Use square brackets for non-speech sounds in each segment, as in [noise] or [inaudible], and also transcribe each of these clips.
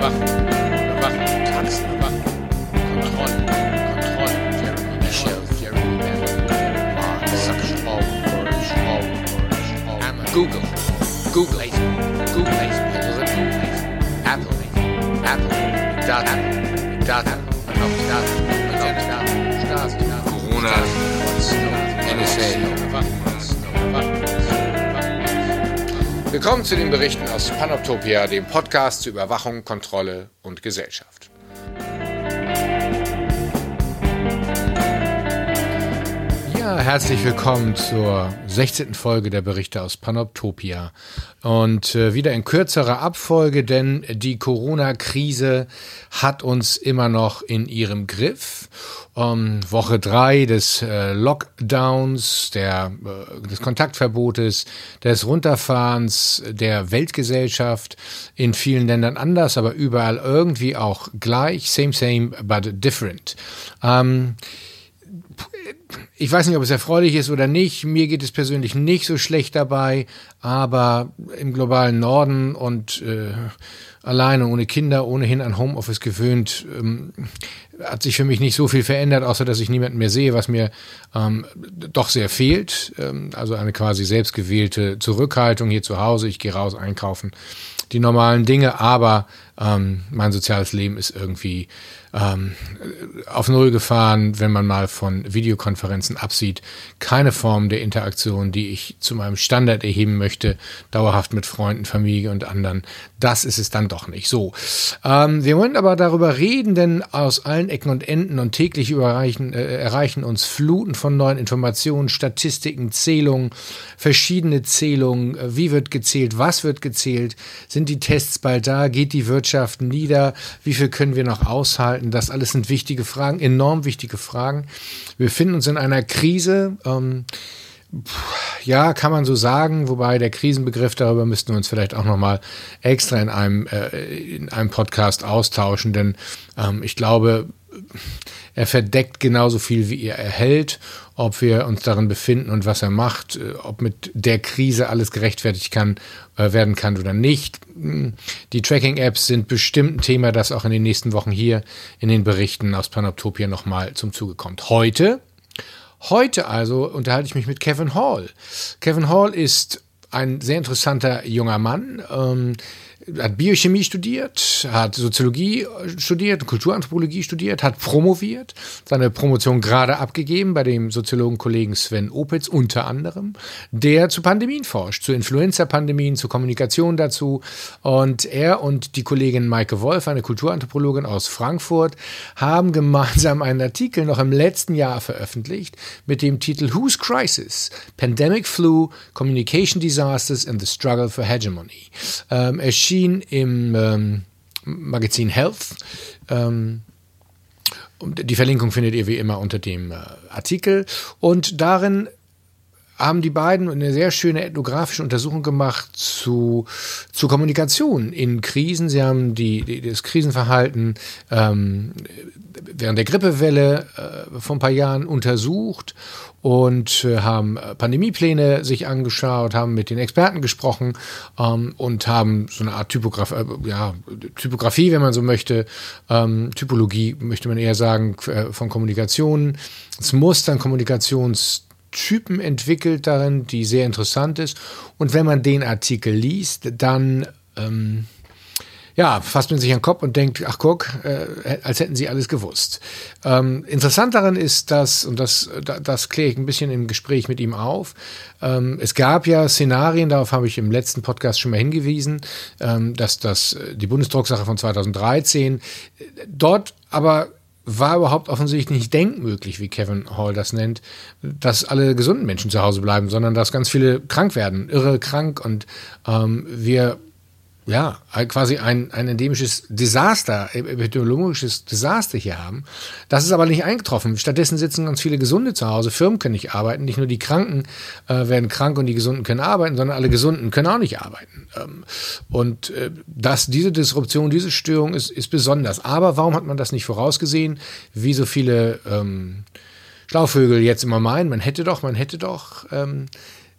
Google, Google, Google, Google, Facebook, Apple, Apple, Data, Data, Data, Data, Data, Corona, NSA. Willkommen zu den Berichten aus Panoptopia, dem Podcast zu Überwachung, Kontrolle und Gesellschaft. Herzlich willkommen zur 16. Folge der Berichte aus Panoptopia. Und äh, wieder in kürzerer Abfolge, denn die Corona-Krise hat uns immer noch in ihrem Griff. Um, Woche drei des äh, Lockdowns, der, äh, des Kontaktverbotes, des Runterfahrens der Weltgesellschaft in vielen Ländern anders, aber überall irgendwie auch gleich. Same, same, but different. Ähm, ich weiß nicht, ob es erfreulich ist oder nicht. Mir geht es persönlich nicht so schlecht dabei, aber im globalen Norden und äh, alleine, ohne Kinder, ohnehin an Homeoffice gewöhnt, ähm, hat sich für mich nicht so viel verändert, außer dass ich niemanden mehr sehe, was mir ähm, doch sehr fehlt. Ähm, also eine quasi selbstgewählte Zurückhaltung hier zu Hause. Ich gehe raus einkaufen, die normalen Dinge, aber ähm, mein soziales Leben ist irgendwie ähm, auf Null gefahren, wenn man mal von Videokonferenzen absieht. Keine Form der Interaktion, die ich zu meinem Standard erheben möchte, dauerhaft mit Freunden, Familie und anderen. Das ist es dann doch nicht so. Ähm, wir wollen aber darüber reden, denn aus allen Ecken und Enden und täglich überreichen, äh, erreichen uns Fluten von neuen Informationen, Statistiken, Zählungen, verschiedene Zählungen. Wie wird gezählt? Was wird gezählt? Sind die Tests bald da? Geht die Wirtschaft nieder? Wie viel können wir noch aushalten? Das alles sind wichtige Fragen, enorm wichtige Fragen. Wir befinden uns in einer Krise. Ähm, ja, kann man so sagen, wobei der Krisenbegriff, darüber müssten wir uns vielleicht auch nochmal extra in einem, äh, in einem Podcast austauschen, denn ähm, ich glaube, er verdeckt genauso viel, wie er erhält, ob wir uns darin befinden und was er macht, äh, ob mit der Krise alles gerechtfertigt kann, äh, werden kann oder nicht. Die Tracking-Apps sind bestimmt ein Thema, das auch in den nächsten Wochen hier in den Berichten aus Panoptopia nochmal zum Zuge kommt. Heute Heute also unterhalte ich mich mit Kevin Hall. Kevin Hall ist ein sehr interessanter junger Mann. Ähm, hat Biochemie studiert, hat Soziologie studiert, Kulturanthropologie studiert, hat promoviert, seine Promotion gerade abgegeben bei dem Soziologen-Kollegen Sven Opitz unter anderem, der zu Pandemien forscht, zu Influenza-Pandemien, zu Kommunikation dazu. Und er und die Kollegin Maike Wolf, eine Kulturanthropologin aus Frankfurt, haben gemeinsam einen Artikel noch im letzten Jahr veröffentlicht mit dem Titel Whose Crisis? Pandemic Flu, Communication Disasters and the Struggle for Hegemony. Ähm, im ähm, Magazin Health. Ähm, die Verlinkung findet ihr wie immer unter dem äh, Artikel. Und darin haben die beiden eine sehr schöne ethnografische Untersuchung gemacht zu, zu Kommunikation in Krisen. Sie haben die, die das Krisenverhalten ähm, während der Grippewelle äh, vor ein paar Jahren untersucht und äh, haben Pandemiepläne sich angeschaut, haben mit den Experten gesprochen ähm, und haben so eine Art Typograf äh, ja, Typografie, wenn man so möchte, ähm, Typologie möchte man eher sagen, äh, von Kommunikationen. Es muss dann Kommunikations Typen entwickelt darin, die sehr interessant ist. Und wenn man den Artikel liest, dann ähm, ja, fasst man sich an den Kopf und denkt, ach guck, äh, als hätten sie alles gewusst. Ähm, interessant daran ist, dass, und das, das kläre ich ein bisschen im Gespräch mit ihm auf, ähm, es gab ja Szenarien, darauf habe ich im letzten Podcast schon mal hingewiesen, ähm, dass das die Bundesdrucksache von 2013 dort aber war überhaupt offensichtlich nicht denkmöglich, wie Kevin Hall das nennt, dass alle gesunden Menschen zu Hause bleiben, sondern dass ganz viele krank werden, irre krank und ähm, wir ja, quasi ein, ein endemisches Desaster, epidemiologisches Desaster hier haben. Das ist aber nicht eingetroffen. Stattdessen sitzen ganz viele Gesunde zu Hause. Firmen können nicht arbeiten. Nicht nur die Kranken äh, werden krank und die Gesunden können arbeiten, sondern alle Gesunden können auch nicht arbeiten. Ähm, und äh, das, diese Disruption, diese Störung ist, ist besonders. Aber warum hat man das nicht vorausgesehen? Wie so viele ähm, Schlaufvögel jetzt immer meinen, man hätte doch, man hätte doch. Ähm,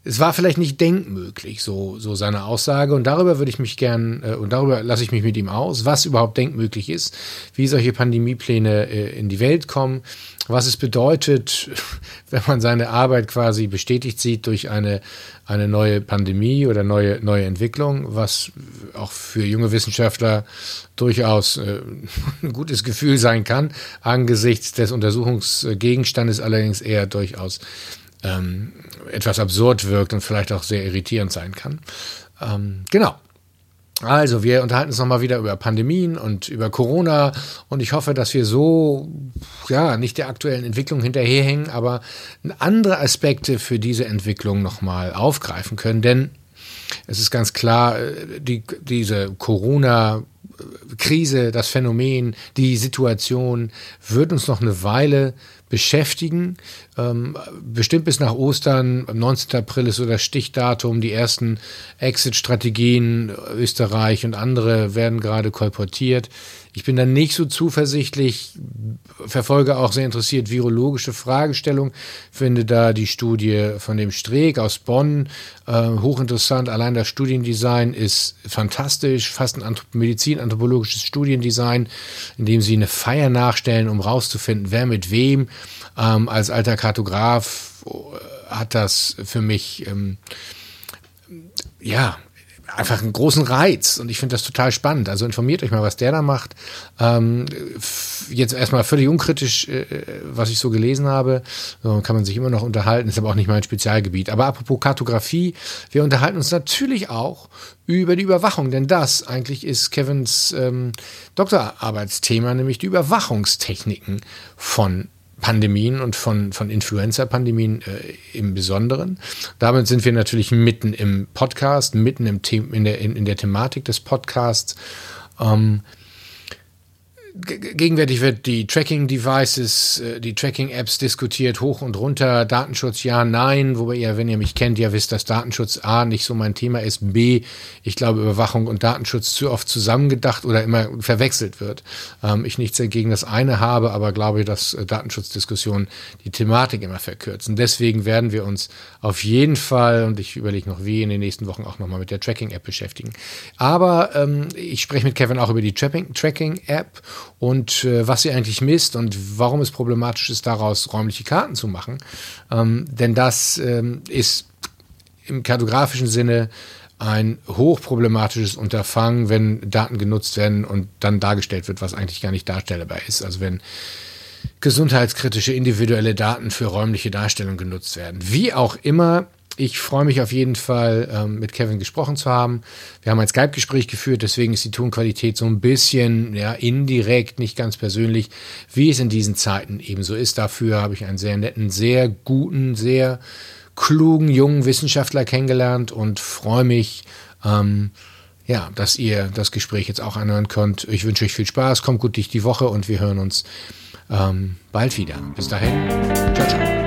es war vielleicht nicht denkmöglich, so, so seine Aussage. Und darüber würde ich mich gern, äh, und darüber lasse ich mich mit ihm aus, was überhaupt denkmöglich ist, wie solche Pandemiepläne äh, in die Welt kommen, was es bedeutet, [laughs] wenn man seine Arbeit quasi bestätigt sieht durch eine, eine neue Pandemie oder neue, neue Entwicklung, was auch für junge Wissenschaftler durchaus äh, [laughs] ein gutes Gefühl sein kann, angesichts des Untersuchungsgegenstandes allerdings eher durchaus ähm, etwas absurd wirkt und vielleicht auch sehr irritierend sein kann. Ähm, genau. Also, wir unterhalten uns nochmal wieder über Pandemien und über Corona und ich hoffe, dass wir so, ja, nicht der aktuellen Entwicklung hinterherhängen, aber andere Aspekte für diese Entwicklung nochmal aufgreifen können, denn es ist ganz klar, äh, die, diese Corona Krise, das Phänomen, die Situation wird uns noch eine Weile beschäftigen. Ähm, bestimmt bis nach Ostern, am 19. April ist so das Stichdatum. Die ersten Exit-Strategien, Österreich und andere werden gerade kolportiert. Ich bin dann nicht so zuversichtlich, verfolge auch sehr interessiert virologische Fragestellungen, finde da die Studie von dem Streeck aus Bonn äh, hochinteressant. Allein das Studiendesign ist fantastisch, fast ein Anthrop medizin-anthropologisches Studiendesign, in dem sie eine Feier nachstellen, um rauszufinden, wer mit wem. Ähm, als alter Kartograf äh, hat das für mich ähm, ja, einfach einen großen Reiz und ich finde das total spannend. Also informiert euch mal, was der da macht. Ähm, jetzt erstmal völlig unkritisch, äh, was ich so gelesen habe. So, kann man sich immer noch unterhalten, ist aber auch nicht mein Spezialgebiet. Aber apropos Kartografie, wir unterhalten uns natürlich auch über die Überwachung, denn das eigentlich ist Kevins ähm, Doktorarbeitsthema, nämlich die Überwachungstechniken von Pandemien und von, von Influenza-Pandemien äh, im Besonderen. Damit sind wir natürlich mitten im Podcast, mitten im The in, der, in, in der Thematik des Podcasts. Ähm, gegenwärtig wird die Tracking-Devices, äh, die Tracking-Apps diskutiert, hoch und runter, Datenschutz ja, nein, wobei ihr, wenn ihr mich kennt, ja wisst, dass Datenschutz A nicht so mein Thema ist, B, ich glaube, Überwachung und Datenschutz zu oft zusammengedacht oder immer verwechselt wird. Ähm, ich nichts dagegen das eine habe, aber glaube, dass äh, Datenschutzdiskussionen die Thematik immer verkürzen. Deswegen werden wir uns auf jeden Fall, und ich überlege noch wie, in den nächsten Wochen auch nochmal mit der Tracking-App beschäftigen. Aber ähm, ich spreche mit Kevin auch über die Tracking-App und äh, was sie eigentlich misst und warum es problematisch ist, daraus räumliche Karten zu machen. Ähm, denn das ähm, ist im kartografischen Sinne ein hochproblematisches Unterfangen, wenn Daten genutzt werden und dann dargestellt wird, was eigentlich gar nicht darstellbar ist. Also wenn gesundheitskritische individuelle Daten für räumliche Darstellung genutzt werden. Wie auch immer, ich freue mich auf jeden Fall, ähm, mit Kevin gesprochen zu haben. Wir haben ein Skype-Gespräch geführt, deswegen ist die Tonqualität so ein bisschen ja, indirekt, nicht ganz persönlich, wie es in diesen Zeiten ebenso ist. Dafür habe ich einen sehr netten, sehr guten, sehr klugen, jungen Wissenschaftler kennengelernt und freue mich, ähm, ja, dass ihr das Gespräch jetzt auch anhören könnt. Ich wünsche euch viel Spaß, kommt gut durch die Woche und wir hören uns ähm, bald wieder. Bis dahin. Ciao, ciao.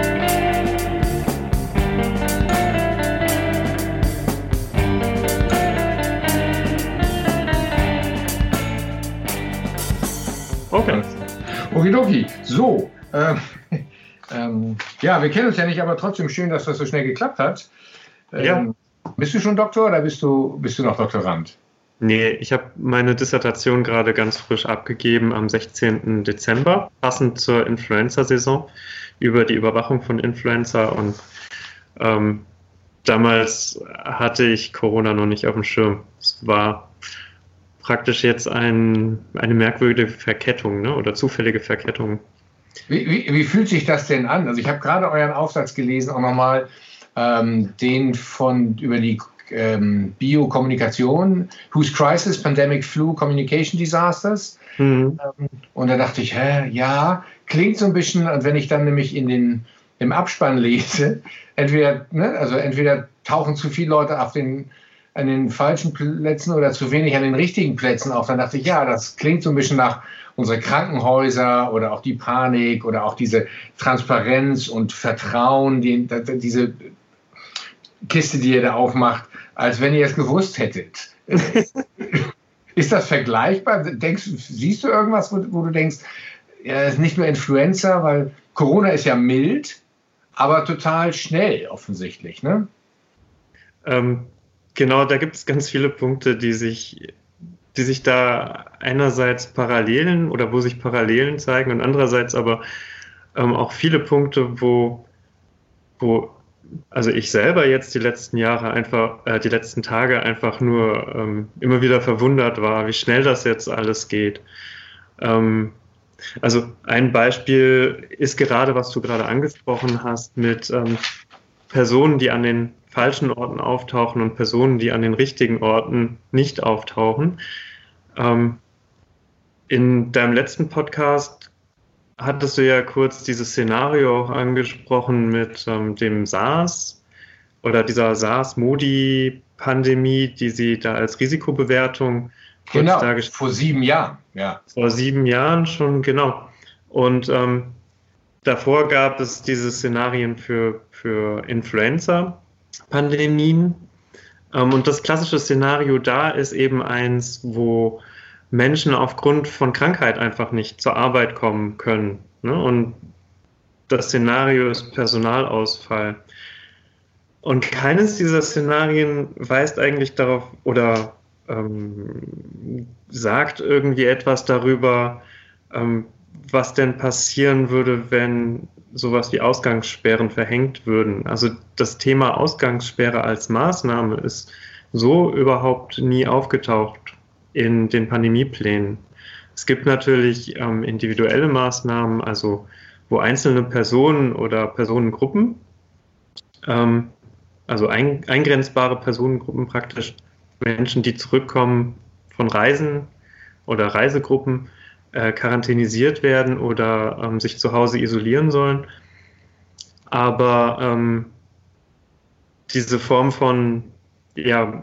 Okidoki. So. Äh, [laughs] ähm, ja, wir kennen uns ja nicht, aber trotzdem schön, dass das so schnell geklappt hat. Ähm, ja. Bist du schon Doktor oder bist du, bist du noch Doktorand? Nee, ich habe meine Dissertation gerade ganz frisch abgegeben am 16. Dezember, passend zur Influenza-Saison, über die Überwachung von Influenza. Und ähm, damals hatte ich Corona noch nicht auf dem Schirm. Es war praktisch jetzt ein, eine merkwürdige Verkettung ne? oder zufällige Verkettung. Wie, wie, wie, fühlt sich das denn an? Also ich habe gerade euren Aufsatz gelesen, auch nochmal ähm, den von über die ähm, Biokommunikation, Whose Crisis, Pandemic Flu Communication Disasters. Mhm. Ähm, und da dachte ich, hä, ja, klingt so ein bisschen, und wenn ich dann nämlich in den, im Abspann lese, entweder, ne, also entweder tauchen zu viele Leute auf den an den falschen Plätzen oder zu wenig an den richtigen Plätzen auf. Dann dachte ich, ja, das klingt so ein bisschen nach unsere Krankenhäuser oder auch die Panik oder auch diese Transparenz und Vertrauen, die, diese Kiste, die ihr da aufmacht, als wenn ihr es gewusst hättet. [laughs] ist das vergleichbar? Denkst, siehst du irgendwas, wo, wo du denkst, ja, es ist nicht nur Influenza, weil Corona ist ja mild, aber total schnell offensichtlich, ne? ähm, genau, da gibt es ganz viele Punkte, die sich, die sich da einerseits Parallelen oder wo sich Parallelen zeigen und andererseits aber ähm, auch viele Punkte, wo, wo also ich selber jetzt die letzten Jahre einfach, äh, die letzten Tage einfach nur ähm, immer wieder verwundert war, wie schnell das jetzt alles geht. Ähm, also ein Beispiel ist gerade, was du gerade angesprochen hast, mit ähm, Personen, die an den falschen Orten auftauchen und Personen, die an den richtigen Orten nicht auftauchen. Ähm, in deinem letzten Podcast hattest du ja kurz dieses Szenario auch angesprochen mit ähm, dem SARS oder dieser SARS-Modi-Pandemie, die sie da als Risikobewertung genau, vor sieben Jahren, ja. Vor sieben Jahren schon, genau. Und ähm, davor gab es diese Szenarien für, für Influenza-Pandemien. Ähm, und das klassische Szenario da ist eben eins, wo Menschen aufgrund von Krankheit einfach nicht zur Arbeit kommen können. Ne? Und das Szenario ist Personalausfall. Und keines dieser Szenarien weist eigentlich darauf oder ähm, sagt irgendwie etwas darüber, ähm, was denn passieren würde, wenn sowas wie Ausgangssperren verhängt würden. Also das Thema Ausgangssperre als Maßnahme ist so überhaupt nie aufgetaucht in den Pandemieplänen. Es gibt natürlich ähm, individuelle Maßnahmen, also wo einzelne Personen oder Personengruppen, ähm, also ein, eingrenzbare Personengruppen praktisch, Menschen, die zurückkommen von Reisen oder Reisegruppen, äh, quarantänisiert werden oder ähm, sich zu Hause isolieren sollen. Aber ähm, diese Form von ja,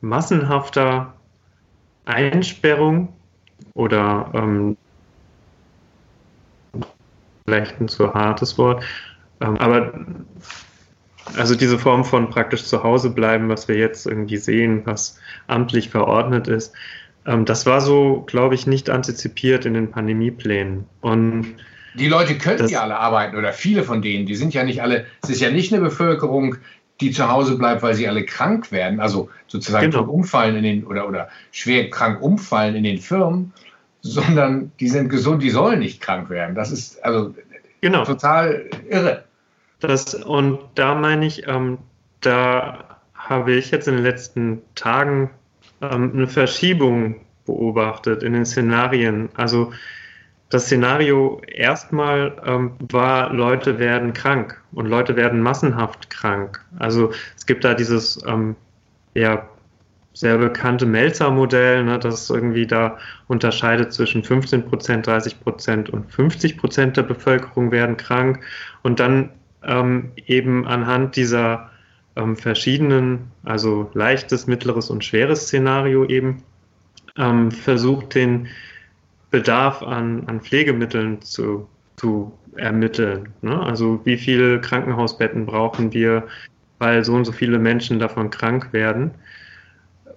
massenhafter Einsperrung oder ähm, vielleicht ein zu hartes Wort, ähm, aber also diese Form von praktisch zu Hause bleiben, was wir jetzt irgendwie sehen, was amtlich verordnet ist, das war so, glaube ich, nicht antizipiert in den Pandemieplänen. Und die Leute können ja alle arbeiten oder viele von denen, die sind ja nicht alle, es ist ja nicht eine Bevölkerung, die zu Hause bleibt, weil sie alle krank werden, also sozusagen genau. umfallen in den oder, oder schwer krank umfallen in den Firmen, sondern die sind gesund, die sollen nicht krank werden. Das ist also genau. total irre. Das, und da meine ich, ähm, da habe ich jetzt in den letzten Tagen ähm, eine Verschiebung beobachtet in den Szenarien. Also das Szenario erstmal ähm, war, Leute werden krank und Leute werden massenhaft krank. Also es gibt da dieses ähm, ja, sehr bekannte Melzer-Modell, ne, das irgendwie da unterscheidet zwischen 15 Prozent, 30 Prozent und 50 Prozent der Bevölkerung werden krank. Und dann ähm, eben anhand dieser ähm, verschiedenen, also leichtes, mittleres und schweres Szenario eben ähm, versucht, den Bedarf an, an Pflegemitteln zu, zu ermitteln. Ne? Also wie viele Krankenhausbetten brauchen wir, weil so und so viele Menschen davon krank werden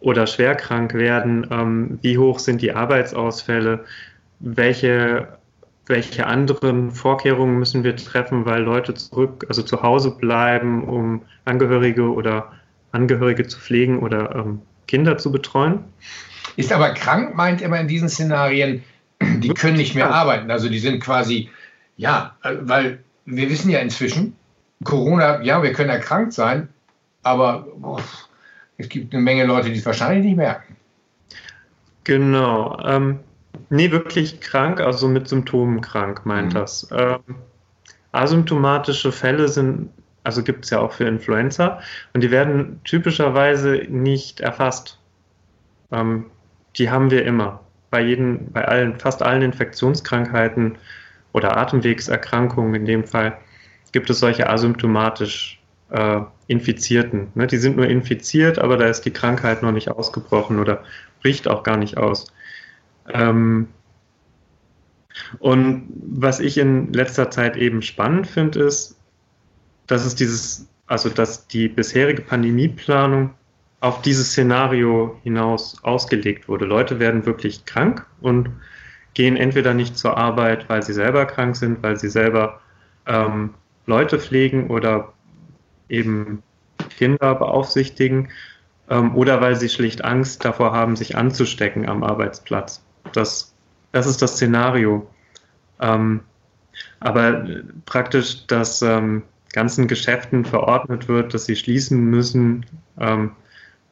oder schwer krank werden? Ähm, wie hoch sind die Arbeitsausfälle? Welche, welche anderen Vorkehrungen müssen wir treffen, weil Leute zurück, also zu Hause bleiben, um Angehörige oder Angehörige zu pflegen oder ähm, Kinder zu betreuen? Ist aber krank, meint immer in diesen Szenarien, die können nicht mehr arbeiten. Also die sind quasi, ja, weil wir wissen ja inzwischen, Corona, ja, wir können erkrankt sein, aber boah, es gibt eine Menge Leute, die es wahrscheinlich nicht merken. Genau. Ähm, nee, wirklich krank, also mit Symptomen krank, meint mhm. das. Ähm, asymptomatische Fälle sind, also gibt es ja auch für Influenza und die werden typischerweise nicht erfasst. Ähm, die haben wir immer bei jedem, bei allen, fast allen Infektionskrankheiten oder Atemwegserkrankungen in dem Fall gibt es solche asymptomatisch äh, Infizierten. Ne? Die sind nur infiziert, aber da ist die Krankheit noch nicht ausgebrochen oder bricht auch gar nicht aus. Ähm, und was ich in letzter Zeit eben spannend finde, ist, dass es dieses, also dass die bisherige Pandemieplanung auf dieses Szenario hinaus ausgelegt wurde. Leute werden wirklich krank und gehen entweder nicht zur Arbeit, weil sie selber krank sind, weil sie selber ähm, Leute pflegen oder eben Kinder beaufsichtigen ähm, oder weil sie schlicht Angst davor haben, sich anzustecken am Arbeitsplatz. Das, das ist das Szenario. Ähm, aber praktisch, dass ähm, ganzen Geschäften verordnet wird, dass sie schließen müssen ähm,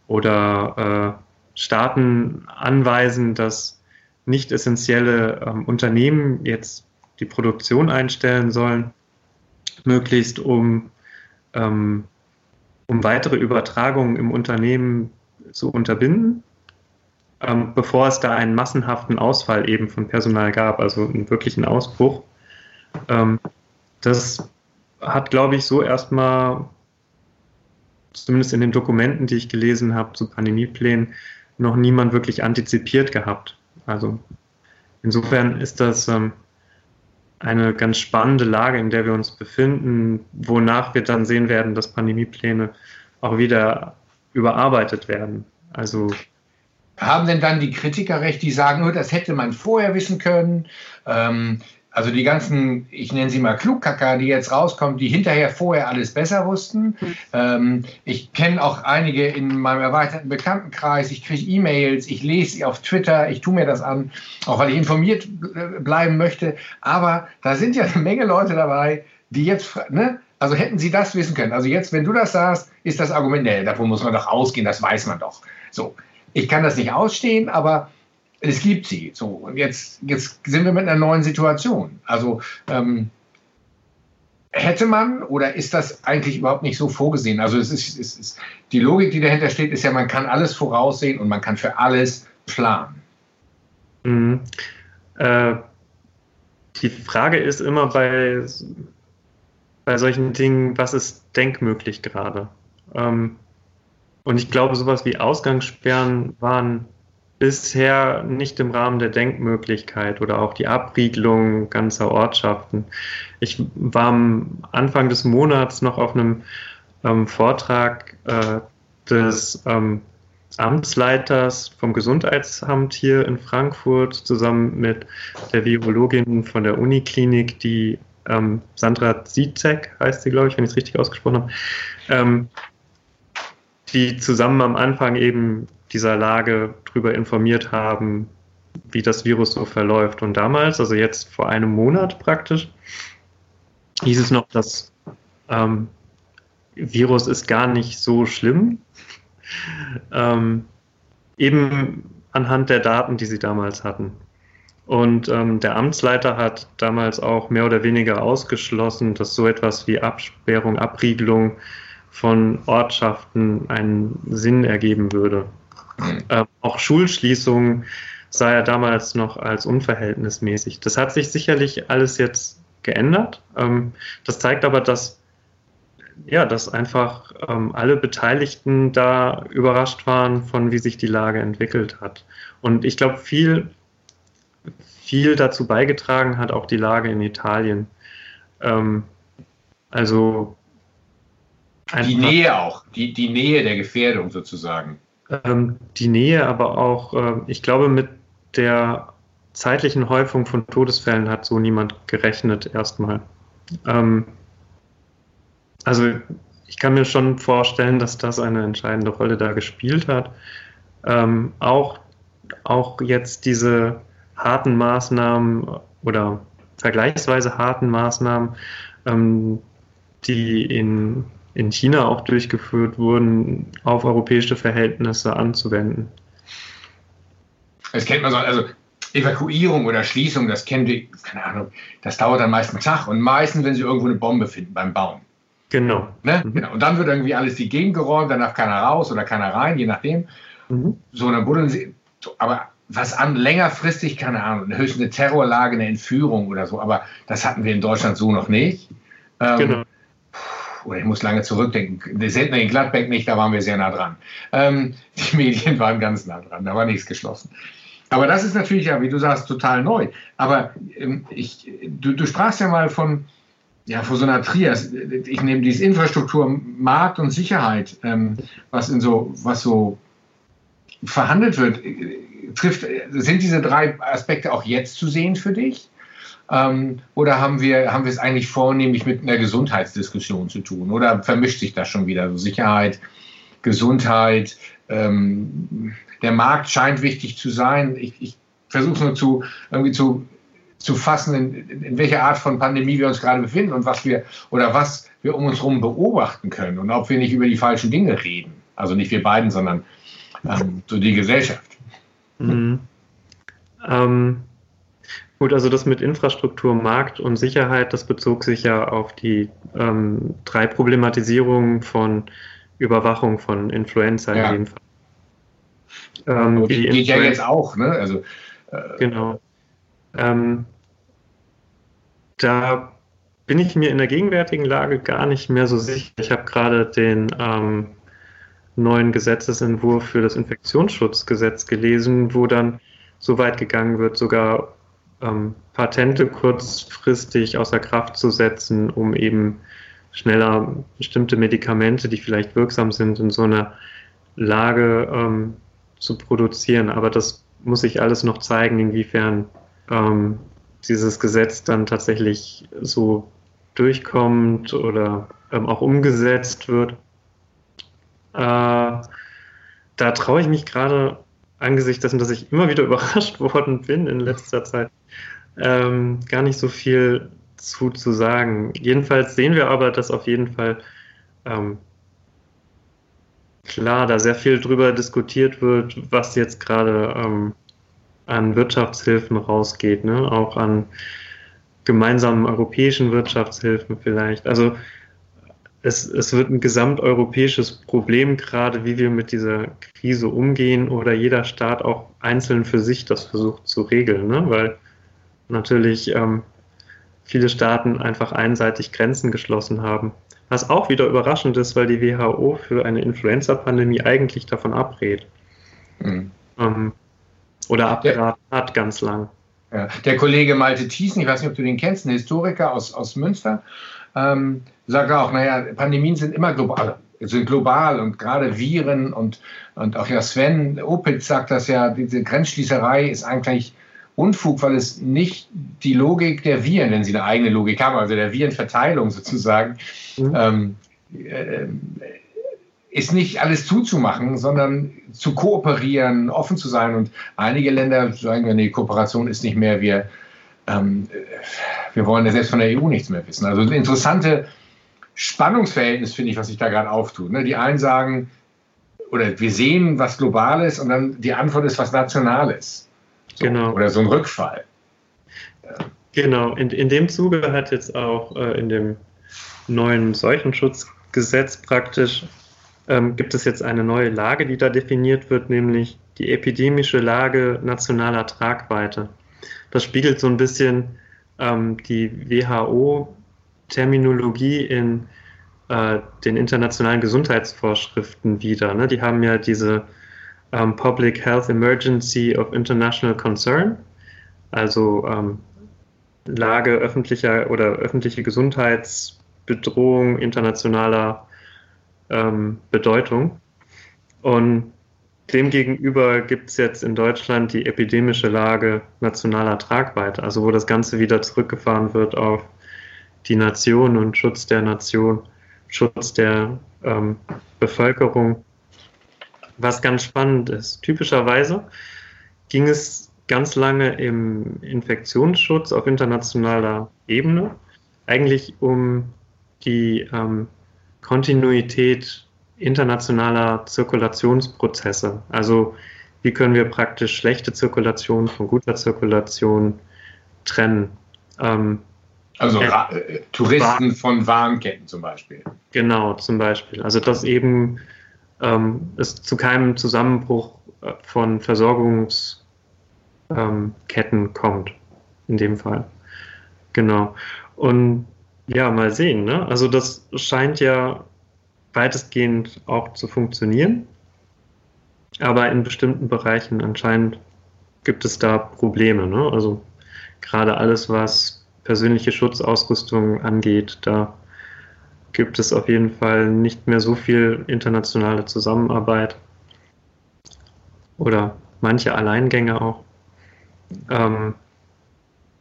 oder äh, Staaten anweisen, dass nicht essentielle ähm, Unternehmen jetzt die Produktion einstellen sollen, möglichst um, ähm, um weitere Übertragungen im Unternehmen zu unterbinden, ähm, bevor es da einen massenhaften Ausfall eben von Personal gab, also einen wirklichen Ausbruch. Ähm, das hat, glaube ich, so erstmal, zumindest in den Dokumenten, die ich gelesen habe zu Pandemieplänen, noch niemand wirklich antizipiert gehabt. Also insofern ist das ähm, eine ganz spannende Lage, in der wir uns befinden, wonach wir dann sehen werden, dass Pandemiepläne auch wieder überarbeitet werden. Also haben denn dann die Kritiker recht, die sagen, oh, das hätte man vorher wissen können? Ähm, also die ganzen, ich nenne sie mal Klugkacker, die jetzt rauskommen, die hinterher vorher alles besser wussten. Ähm, ich kenne auch einige in meinem erweiterten Bekanntenkreis. Ich kriege E-Mails, ich lese sie auf Twitter, ich tue mir das an, auch weil ich informiert bleiben möchte. Aber da sind ja eine Menge Leute dabei, die jetzt, ne? Also hätten sie das wissen können. Also jetzt, wenn du das sagst, ist das Argument, nee, davon muss man doch ausgehen, das weiß man doch. So, ich kann das nicht ausstehen, aber es gibt sie. So, und jetzt, jetzt sind wir mit einer neuen Situation. Also ähm, hätte man oder ist das eigentlich überhaupt nicht so vorgesehen? Also es ist, es ist, die Logik, die dahinter steht, ist ja, man kann alles voraussehen und man kann für alles planen. Mhm. Äh, die Frage ist immer bei, bei solchen Dingen, was ist denkmöglich gerade? Ähm, und ich glaube, sowas wie Ausgangssperren waren bisher nicht im Rahmen der Denkmöglichkeit oder auch die Abriegelung ganzer Ortschaften. Ich war am Anfang des Monats noch auf einem ähm, Vortrag äh, des ähm, Amtsleiters vom Gesundheitsamt hier in Frankfurt zusammen mit der Virologin von der Uniklinik, die ähm, Sandra Zizek heißt sie, glaube ich, wenn ich es richtig ausgesprochen habe, ähm, die zusammen am Anfang eben dieser Lage darüber informiert haben, wie das Virus so verläuft. Und damals, also jetzt vor einem Monat praktisch, hieß es noch, das ähm, Virus ist gar nicht so schlimm. ähm, eben anhand der Daten, die sie damals hatten. Und ähm, der Amtsleiter hat damals auch mehr oder weniger ausgeschlossen, dass so etwas wie Absperrung, Abriegelung von Ortschaften einen Sinn ergeben würde. Mhm. Ähm, auch Schulschließungen sah er damals noch als unverhältnismäßig. Das hat sich sicherlich alles jetzt geändert. Ähm, das zeigt aber, dass ja, dass einfach ähm, alle Beteiligten da überrascht waren von, wie sich die Lage entwickelt hat. Und ich glaube, viel, viel dazu beigetragen hat auch die Lage in Italien. Ähm, also die Nähe auch, die, die Nähe der Gefährdung sozusagen. Ähm, die Nähe, aber auch, äh, ich glaube, mit der zeitlichen Häufung von Todesfällen hat so niemand gerechnet erstmal. Ähm, also ich kann mir schon vorstellen, dass das eine entscheidende Rolle da gespielt hat. Ähm, auch, auch jetzt diese harten Maßnahmen oder vergleichsweise harten Maßnahmen, ähm, die in in China auch durchgeführt wurden, auf europäische Verhältnisse anzuwenden. Das kennt man so, also Evakuierung oder Schließung, das kennen wir, keine Ahnung, das dauert dann meist einen Tag und meistens, wenn sie irgendwo eine Bombe finden beim Bauen. Genau. Ne? Mhm. genau. Und dann wird irgendwie alles die Gegend geräumt, dann darf keiner raus oder keiner rein, je nachdem. Mhm. So, dann buddeln sie. Aber was an längerfristig, keine Ahnung, höchstens eine Terrorlage, eine Entführung oder so, aber das hatten wir in Deutschland so noch nicht. Ähm, genau ich muss lange zurückdenken, wir senden in Gladbeck nicht, da waren wir sehr nah dran. Ähm, [laughs] die Medien waren ganz nah dran, da war nichts geschlossen. Aber das ist natürlich ja, wie du sagst, total neu. Aber ähm, ich, du, du sprachst ja mal von, ja, von so einer Trias. Ich nehme dieses Infrastruktur, Markt und Sicherheit, ähm, was in so, was so verhandelt wird. Trifft, sind diese drei Aspekte auch jetzt zu sehen für dich? Ähm, oder haben wir, haben wir es eigentlich vornehmlich mit einer Gesundheitsdiskussion zu tun? Oder vermischt sich das schon wieder? Also Sicherheit, Gesundheit, ähm, der Markt scheint wichtig zu sein. Ich, ich versuche es nur zu, irgendwie zu, zu fassen, in, in welcher Art von Pandemie wir uns gerade befinden und was wir oder was wir um uns herum beobachten können und ob wir nicht über die falschen Dinge reden. Also nicht wir beiden, sondern ähm, so die Gesellschaft. Mhm. Ähm, gut, also das mit Infrastruktur, Markt und Sicherheit, das bezog sich ja auf die ähm, drei Problematisierungen von Überwachung von Influenza ja. in jedem Fall. Ähm, die geht ja jetzt auch, ne? Also, äh, genau. Ähm, da bin ich mir in der gegenwärtigen Lage gar nicht mehr so sicher. Ich habe gerade den ähm, neuen Gesetzesentwurf für das Infektionsschutzgesetz gelesen, wo dann so weit gegangen wird, sogar ähm, Patente kurzfristig außer Kraft zu setzen, um eben schneller bestimmte Medikamente, die vielleicht wirksam sind, in so einer Lage ähm, zu produzieren. Aber das muss sich alles noch zeigen, inwiefern ähm, dieses Gesetz dann tatsächlich so durchkommt oder ähm, auch umgesetzt wird. Äh, da traue ich mich gerade angesichts dessen, dass ich immer wieder [laughs] überrascht worden bin in letzter Zeit, ähm, gar nicht so viel zu, zu sagen. Jedenfalls sehen wir aber, dass auf jeden Fall ähm, klar da sehr viel drüber diskutiert wird, was jetzt gerade ähm, an Wirtschaftshilfen rausgeht, ne? auch an gemeinsamen europäischen Wirtschaftshilfen vielleicht. Also es, es wird ein gesamteuropäisches Problem gerade, wie wir mit dieser Krise umgehen oder jeder Staat auch einzeln für sich das versucht zu regeln, ne? weil natürlich ähm, viele Staaten einfach einseitig Grenzen geschlossen haben. Was auch wieder überraschend ist, weil die WHO für eine Influenza-Pandemie eigentlich davon abrät. Mhm. Ähm, oder abgeraten hat ganz lang. Ja. Der Kollege Malte Thiessen, ich weiß nicht, ob du den kennst, ein Historiker aus, aus Münster, ähm, sagt auch, naja, Pandemien sind immer global, sind global und gerade Viren und, und auch ja Sven Opitz sagt das ja, diese Grenzschließerei ist eigentlich Unfug, weil es nicht die Logik der Viren, wenn sie eine eigene Logik haben, also der Virenverteilung sozusagen, mhm. ähm, äh, ist nicht alles zuzumachen, sondern zu kooperieren, offen zu sein. Und einige Länder sagen, nee, Kooperation ist nicht mehr, wir, ähm, wir wollen ja selbst von der EU nichts mehr wissen. Also ein interessante Spannungsverhältnis, finde ich, was sich da gerade auftut. Ne? Die einen sagen, oder wir sehen was Globales und dann die Antwort ist was Nationales. So, genau. Oder so ein Rückfall. Genau, in, in dem Zuge hat jetzt auch äh, in dem neuen Seuchenschutzgesetz praktisch ähm, gibt es jetzt eine neue Lage, die da definiert wird, nämlich die epidemische Lage nationaler Tragweite. Das spiegelt so ein bisschen ähm, die WHO-Terminologie in äh, den internationalen Gesundheitsvorschriften wider. Ne? Die haben ja diese ähm, Public Health Emergency of International Concern, also ähm, Lage öffentlicher oder öffentliche Gesundheitsbedrohung internationaler ähm, Bedeutung. Und demgegenüber gibt es jetzt in Deutschland die epidemische Lage nationaler Tragweite, also wo das Ganze wieder zurückgefahren wird auf die Nation und Schutz der Nation, Schutz der ähm, Bevölkerung was ganz spannend ist. Typischerweise ging es ganz lange im Infektionsschutz auf internationaler Ebene eigentlich um die ähm, Kontinuität internationaler Zirkulationsprozesse. Also wie können wir praktisch schlechte Zirkulation von guter Zirkulation trennen. Ähm, also äh, Touristen von Warenketten zum Beispiel. Genau, zum Beispiel. Also dass eben ähm, es zu keinem Zusammenbruch äh, von Versorgungsketten ähm, kommt, in dem Fall. Genau. Und ja, mal sehen. Ne? Also das scheint ja weitestgehend auch zu funktionieren, aber in bestimmten Bereichen anscheinend gibt es da Probleme. Ne? Also gerade alles, was persönliche Schutzausrüstung angeht, da gibt es auf jeden Fall nicht mehr so viel internationale Zusammenarbeit oder manche Alleingänge auch. Ähm,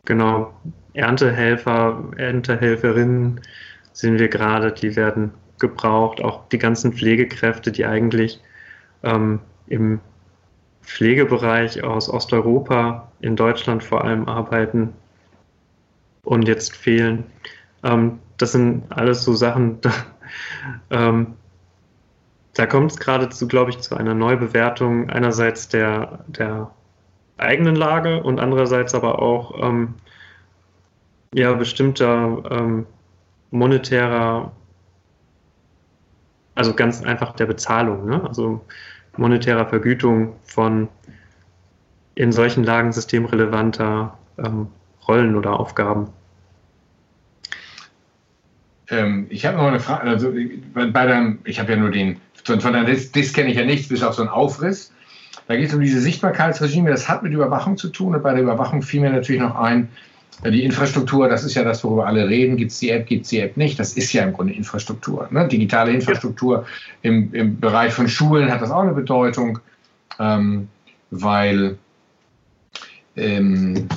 genau. Erntehelfer, Erntehelferinnen sehen wir gerade, die werden gebraucht. Auch die ganzen Pflegekräfte, die eigentlich ähm, im Pflegebereich aus Osteuropa, in Deutschland vor allem arbeiten und jetzt fehlen. Ähm, das sind alles so Sachen, [laughs] da, ähm, da kommt es gerade zu, glaube ich, zu einer Neubewertung einerseits der, der eigenen Lage und andererseits aber auch ähm, ja, bestimmter ähm, monetärer, also ganz einfach der Bezahlung, ne? also monetärer Vergütung von in solchen Lagen systemrelevanter ähm, Rollen oder Aufgaben. Ähm, ich habe noch eine Frage. Also bei deinem, ich habe ja nur den, von, deinem Disk kenne ich ja nichts, bis auf so einen Aufriss. Da geht es um diese Sichtbarkeitsregime. Das hat mit Überwachung zu tun. Und bei der Überwachung fiel mir natürlich noch ein, die Infrastruktur, das ist ja das, worüber alle reden. Gibt es die App, gibt es die App nicht? Das ist ja im Grunde Infrastruktur. Ne? Digitale Infrastruktur im, im Bereich von Schulen hat das auch eine Bedeutung, ähm, weil ähm,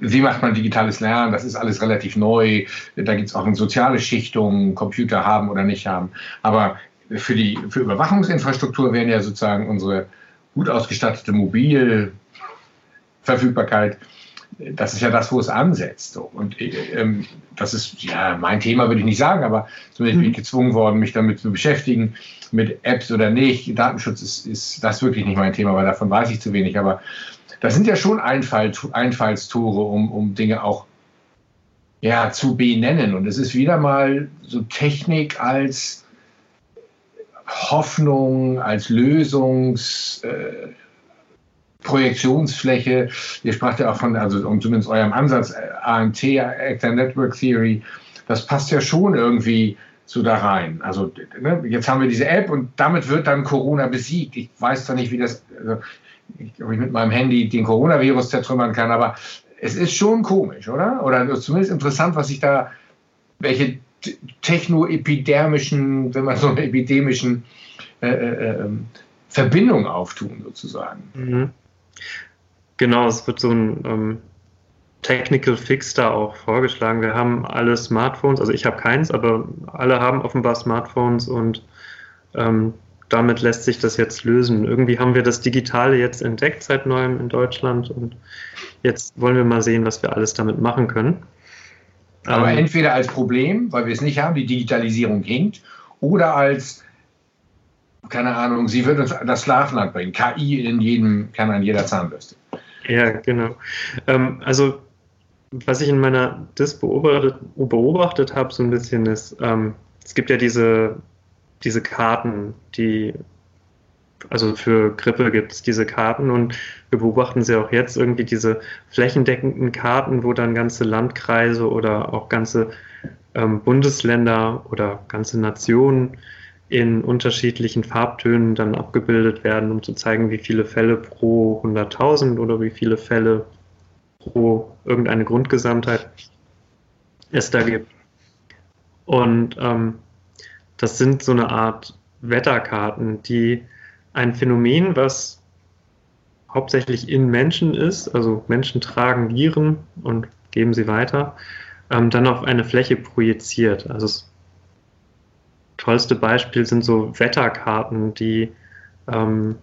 wie macht man digitales Lernen? Das ist alles relativ neu. Da gibt es auch eine soziale Schichtung, Computer haben oder nicht haben. Aber für die für Überwachungsinfrastruktur wären ja sozusagen unsere gut ausgestattete Mobilverfügbarkeit, das ist ja das, wo es ansetzt. Und ähm, das ist ja mein Thema, würde ich nicht sagen, aber zumindest bin ich mhm. gezwungen worden, mich damit zu beschäftigen, mit Apps oder nicht. Datenschutz ist, ist das wirklich nicht mein Thema, weil davon weiß ich zu wenig. Aber das sind ja schon Einfall, Einfallstore, um, um Dinge auch ja, zu benennen. Und es ist wieder mal so Technik als Hoffnung, als Lösungs. Äh, Projektionsfläche. Ihr spracht ja auch von, also um zumindest eurem Ansatz, äh, AMT, Actor Network Theory, das passt ja schon irgendwie so da rein. Also ne, jetzt haben wir diese App und damit wird dann Corona besiegt. Ich weiß zwar nicht, wie das, also, ob ich mit meinem Handy den Coronavirus zertrümmern kann, aber es ist schon komisch, oder? Oder zumindest interessant, was sich da, welche technoepidermischen, wenn man so eine [laughs] epidemischen äh, äh, ähm, Verbindungen auftun, sozusagen. Mhm. Genau, es wird so ein ähm, Technical Fix da auch vorgeschlagen. Wir haben alle Smartphones, also ich habe keins, aber alle haben offenbar Smartphones und ähm, damit lässt sich das jetzt lösen. Irgendwie haben wir das Digitale jetzt entdeckt seit neuem in Deutschland und jetzt wollen wir mal sehen, was wir alles damit machen können. Aber ähm, entweder als Problem, weil wir es nicht haben, die Digitalisierung hinkt, oder als, keine Ahnung, sie wird uns das Schlafland bringen. KI in jedem, kann an jeder Zahnbürste. Ja, genau. Ähm, also, was ich in meiner Dis beobachtet, beobachtet habe, so ein bisschen ist, ähm, es gibt ja diese, diese Karten, die, also für Grippe gibt es diese Karten und wir beobachten sie auch jetzt irgendwie diese flächendeckenden Karten, wo dann ganze Landkreise oder auch ganze ähm, Bundesländer oder ganze Nationen in unterschiedlichen Farbtönen dann abgebildet werden, um zu zeigen, wie viele Fälle pro 100.000 oder wie viele Fälle pro irgendeine Grundgesamtheit es da gibt. Und ähm, das sind so eine Art Wetterkarten, die ein Phänomen, was hauptsächlich in Menschen ist, also Menschen tragen Viren und geben sie weiter, ähm, dann auf eine Fläche projiziert. Also es tollste Beispiel sind so Wetterkarten, die ähm,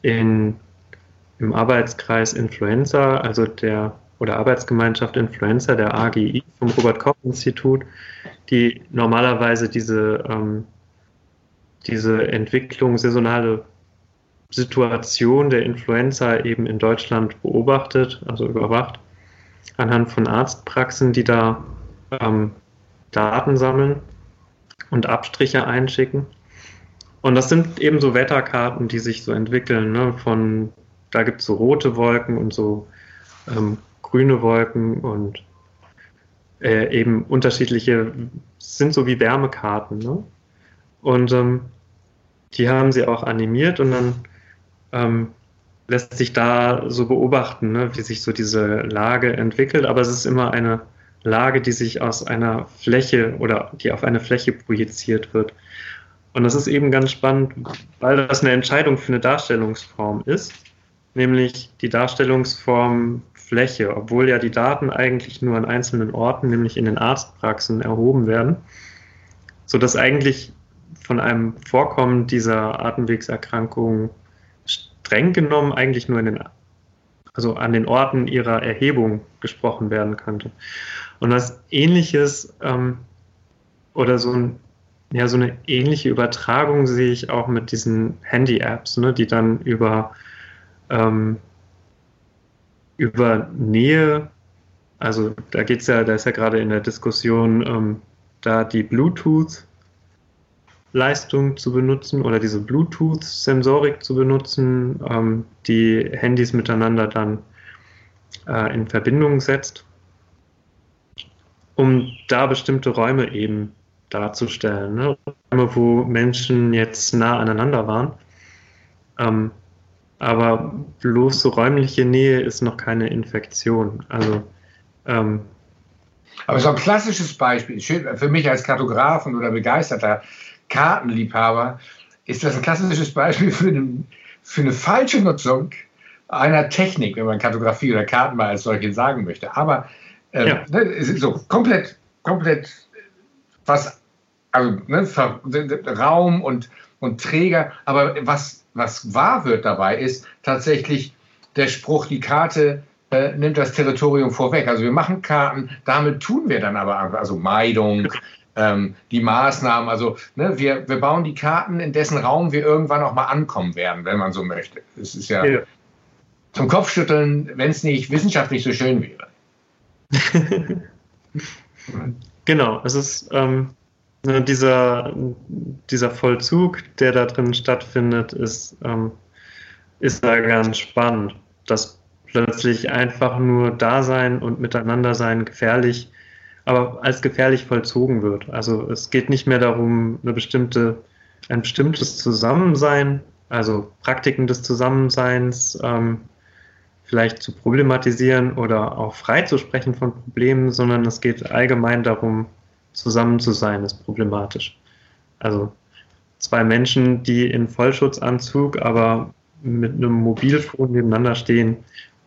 in, im Arbeitskreis Influenza, also der oder Arbeitsgemeinschaft Influenza der AGI vom Robert Koch Institut, die normalerweise diese, ähm, diese Entwicklung, saisonale Situation der Influenza eben in Deutschland beobachtet, also überwacht, anhand von Arztpraxen, die da ähm, Daten sammeln und Abstriche einschicken. Und das sind eben so Wetterkarten, die sich so entwickeln. Ne? Von da gibt es so rote Wolken und so ähm, grüne Wolken und äh, eben unterschiedliche, sind so wie Wärmekarten. Ne? Und ähm, die haben sie auch animiert und dann ähm, lässt sich da so beobachten, ne, wie sich so diese Lage entwickelt. Aber es ist immer eine Lage, die sich aus einer Fläche oder die auf eine Fläche projiziert wird. Und das ist eben ganz spannend, weil das eine Entscheidung für eine Darstellungsform ist. nämlich die Darstellungsform Fläche, obwohl ja die Daten eigentlich nur an einzelnen Orten, nämlich in den Arztpraxen, erhoben werden, sodass eigentlich von einem Vorkommen dieser Atemwegserkrankung streng genommen eigentlich nur in den, also an den Orten ihrer Erhebung gesprochen werden könnte. Und was ähnliches ähm, oder so, ein, ja, so eine ähnliche Übertragung sehe ich auch mit diesen Handy-Apps, ne, die dann über, ähm, über Nähe, also da geht es ja, da ist ja gerade in der Diskussion, ähm, da die Bluetooth Leistung zu benutzen oder diese Bluetooth-Sensorik zu benutzen, ähm, die Handys miteinander dann äh, in Verbindung setzt, um da bestimmte Räume eben darzustellen. Ne? Räume, wo Menschen jetzt nah aneinander waren. Ähm, aber bloße räumliche Nähe ist noch keine Infektion. Also ähm, aber so ein klassisches Beispiel, für mich als Kartografen oder begeisterter Kartenliebhaber ist das ein klassisches Beispiel für eine, für eine falsche Nutzung einer Technik, wenn man Kartografie oder Karten mal als solche sagen möchte. Aber ähm, ja. ne, so komplett, komplett was, also ne, Raum und, und Träger. Aber was, was wahr wird dabei, ist tatsächlich der Spruch, die Karte äh, nimmt das Territorium vorweg. Also wir machen Karten, damit tun wir dann aber also Meidung, ähm, die Maßnahmen. Also ne, wir, wir bauen die Karten, in dessen Raum wir irgendwann auch mal ankommen werden, wenn man so möchte. Es ist ja, ja. zum Kopfschütteln, wenn es nicht wissenschaftlich so schön wäre. [laughs] genau, es ist ähm, ne, dieser, dieser Vollzug, der da drin stattfindet, ist, ähm, ist da ganz spannend. Dass plötzlich einfach nur da sein und miteinander sein gefährlich aber als gefährlich vollzogen wird. Also es geht nicht mehr darum, eine bestimmte, ein bestimmtes Zusammensein, also Praktiken des Zusammenseins ähm, vielleicht zu problematisieren oder auch frei zu sprechen von Problemen, sondern es geht allgemein darum, zusammen zu sein, ist problematisch. Also zwei Menschen, die in Vollschutzanzug, aber mit einem Mobilfon nebeneinander stehen,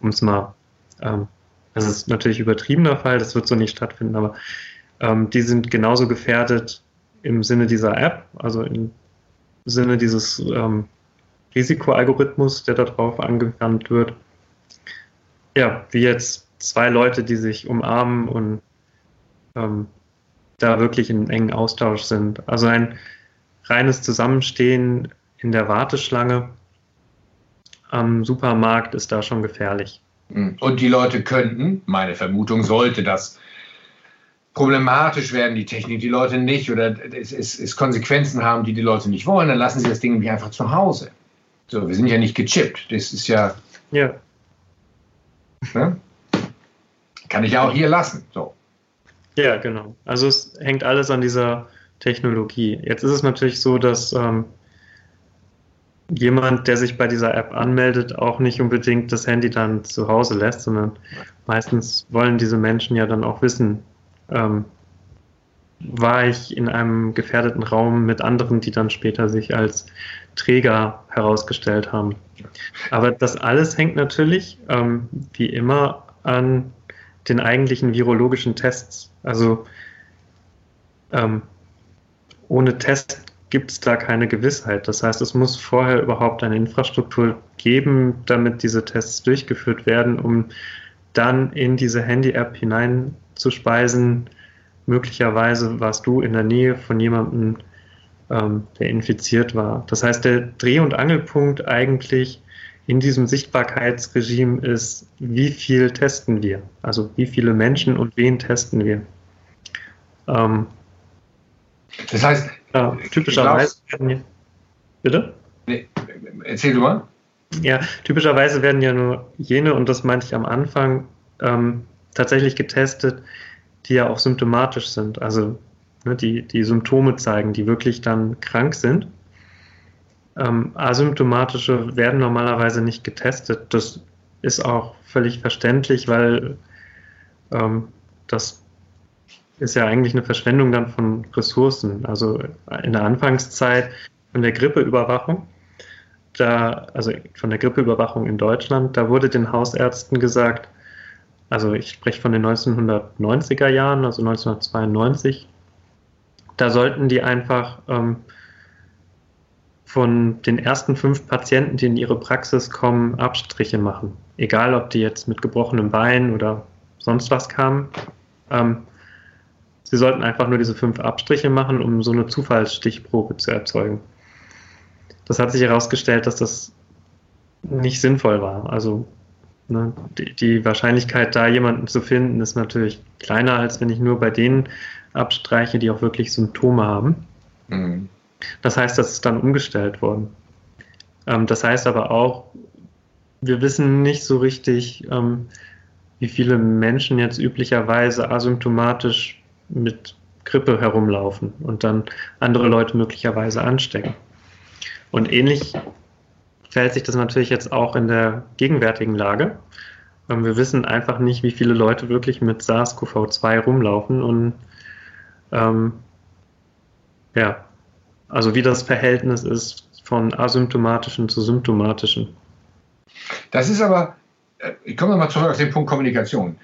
um es mal ähm, das ist natürlich übertriebener Fall, das wird so nicht stattfinden, aber ähm, die sind genauso gefährdet im Sinne dieser App, also im Sinne dieses ähm, Risikoalgorithmus, der darauf angewandt wird. Ja, wie jetzt zwei Leute, die sich umarmen und ähm, da wirklich in engen Austausch sind. Also ein reines Zusammenstehen in der Warteschlange am Supermarkt ist da schon gefährlich. Hm. Und die Leute könnten, meine Vermutung sollte das problematisch werden, die Technik, die Leute nicht, oder es, es, es Konsequenzen haben, die die Leute nicht wollen, dann lassen sie das Ding nämlich einfach zu Hause. So, wir sind ja nicht gechippt. Das ist ja. Ja. Ne? Kann ich ja auch hier lassen. So. Ja, genau. Also es hängt alles an dieser Technologie. Jetzt ist es natürlich so, dass ähm, jemand, der sich bei dieser App anmeldet, auch nicht unbedingt das Handy dann zu Hause lässt, sondern meistens wollen diese Menschen ja dann auch wissen, ähm, war ich in einem gefährdeten Raum mit anderen, die dann später sich als Träger herausgestellt haben. Aber das alles hängt natürlich, ähm, wie immer, an den eigentlichen virologischen Tests. Also ähm, ohne Test gibt es da keine Gewissheit. Das heißt, es muss vorher überhaupt eine Infrastruktur geben, damit diese Tests durchgeführt werden, um dann in diese Handy-App hineinzuspeisen. Möglicherweise warst du in der Nähe von jemandem, ähm, der infiziert war. Das heißt, der Dreh- und Angelpunkt eigentlich in diesem Sichtbarkeitsregime ist, wie viel testen wir? Also wie viele Menschen und wen testen wir? Ähm, das heißt, ja, typischerweise werden ja. Bitte? Nee, erzähl du mal. Ja, typischerweise werden ja nur jene, und das meinte ich am Anfang, ähm, tatsächlich getestet, die ja auch symptomatisch sind, also ne, die, die Symptome zeigen, die wirklich dann krank sind. Ähm, asymptomatische werden normalerweise nicht getestet. Das ist auch völlig verständlich, weil ähm, das ist ja eigentlich eine Verschwendung dann von Ressourcen. Also in der Anfangszeit von der Grippeüberwachung da, also von der Grippeüberwachung in Deutschland, da wurde den Hausärzten gesagt, also ich spreche von den 1990er Jahren, also 1992, da sollten die einfach ähm, von den ersten fünf Patienten, die in ihre Praxis kommen, Abstriche machen. Egal, ob die jetzt mit gebrochenem Bein oder sonst was kamen. Ähm, sie sollten einfach nur diese fünf Abstriche machen, um so eine Zufallsstichprobe zu erzeugen. Das hat sich herausgestellt, dass das nicht sinnvoll war. Also ne, die, die, Wahrscheinlichkeit, da jemanden zu finden, ist natürlich kleiner, als wenn ich nur bei denen abstreiche, die auch wirklich Symptome haben. Mhm. Das heißt, das ist dann umgestellt worden. Ähm, das heißt aber auch, wir wissen nicht so richtig, ähm, wie viele Menschen jetzt üblicherweise asymptomatisch mit Grippe herumlaufen und dann andere Leute möglicherweise anstecken. Und ähnlich verhält sich das natürlich jetzt auch in der gegenwärtigen Lage. Ähm, wir wissen einfach nicht, wie viele Leute wirklich mit SARS-CoV-2 rumlaufen und ähm, ja, also wie das Verhältnis ist von asymptomatischen zu symptomatischen. Das ist aber, äh, ich komme nochmal zurück auf den Punkt Kommunikation.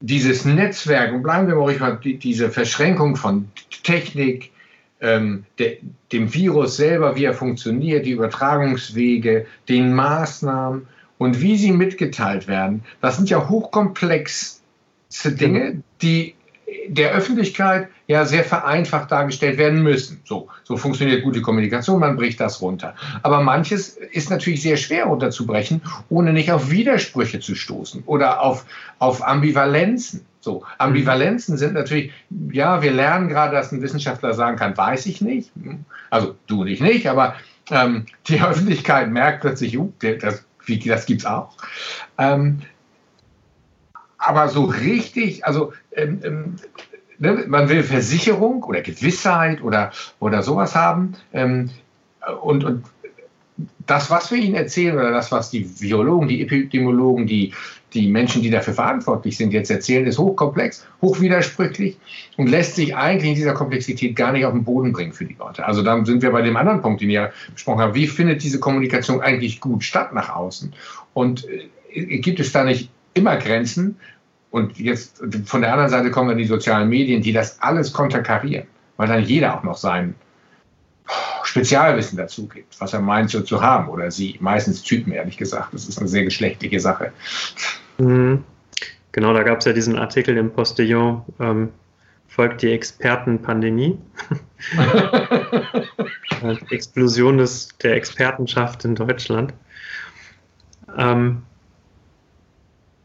Dieses Netzwerk, und bleiben wir mal ruhig mal, diese Verschränkung von Technik, ähm, de, dem Virus selber, wie er funktioniert, die Übertragungswege, den Maßnahmen und wie sie mitgeteilt werden, das sind ja hochkomplexe Dinge, die der Öffentlichkeit ja sehr vereinfacht dargestellt werden müssen. So, so funktioniert gute Kommunikation, man bricht das runter. Aber manches ist natürlich sehr schwer runterzubrechen, ohne nicht auf Widersprüche zu stoßen oder auf, auf Ambivalenzen. So, Ambivalenzen sind natürlich, ja, wir lernen gerade, dass ein Wissenschaftler sagen kann, weiß ich nicht. Also du und ich nicht, aber ähm, die [laughs] Öffentlichkeit merkt plötzlich, uh, das, das gibt es auch. Ähm, aber so richtig, also ähm, ähm, ne, man will Versicherung oder Gewissheit oder, oder sowas haben. Ähm, und, und das, was wir ihnen erzählen oder das, was die Virologen, die Epidemiologen, die, die Menschen, die dafür verantwortlich sind, jetzt erzählen, ist hochkomplex, hochwidersprüchlich und lässt sich eigentlich in dieser Komplexität gar nicht auf den Boden bringen für die Leute. Also dann sind wir bei dem anderen Punkt, den ihr besprochen habt. Wie findet diese Kommunikation eigentlich gut statt nach außen? Und äh, gibt es da nicht immer Grenzen? Und jetzt von der anderen Seite kommen dann die sozialen Medien, die das alles konterkarieren, weil dann jeder auch noch sein Spezialwissen dazu gibt, was er meint so zu haben oder sie. Meistens Typen, ehrlich gesagt. Das ist eine sehr geschlechtliche Sache. Mhm. Genau, da gab es ja diesen Artikel im Postillon, ähm, folgt die Expertenpandemie. [laughs] Explosion des, der Expertenschaft in Deutschland. Ähm,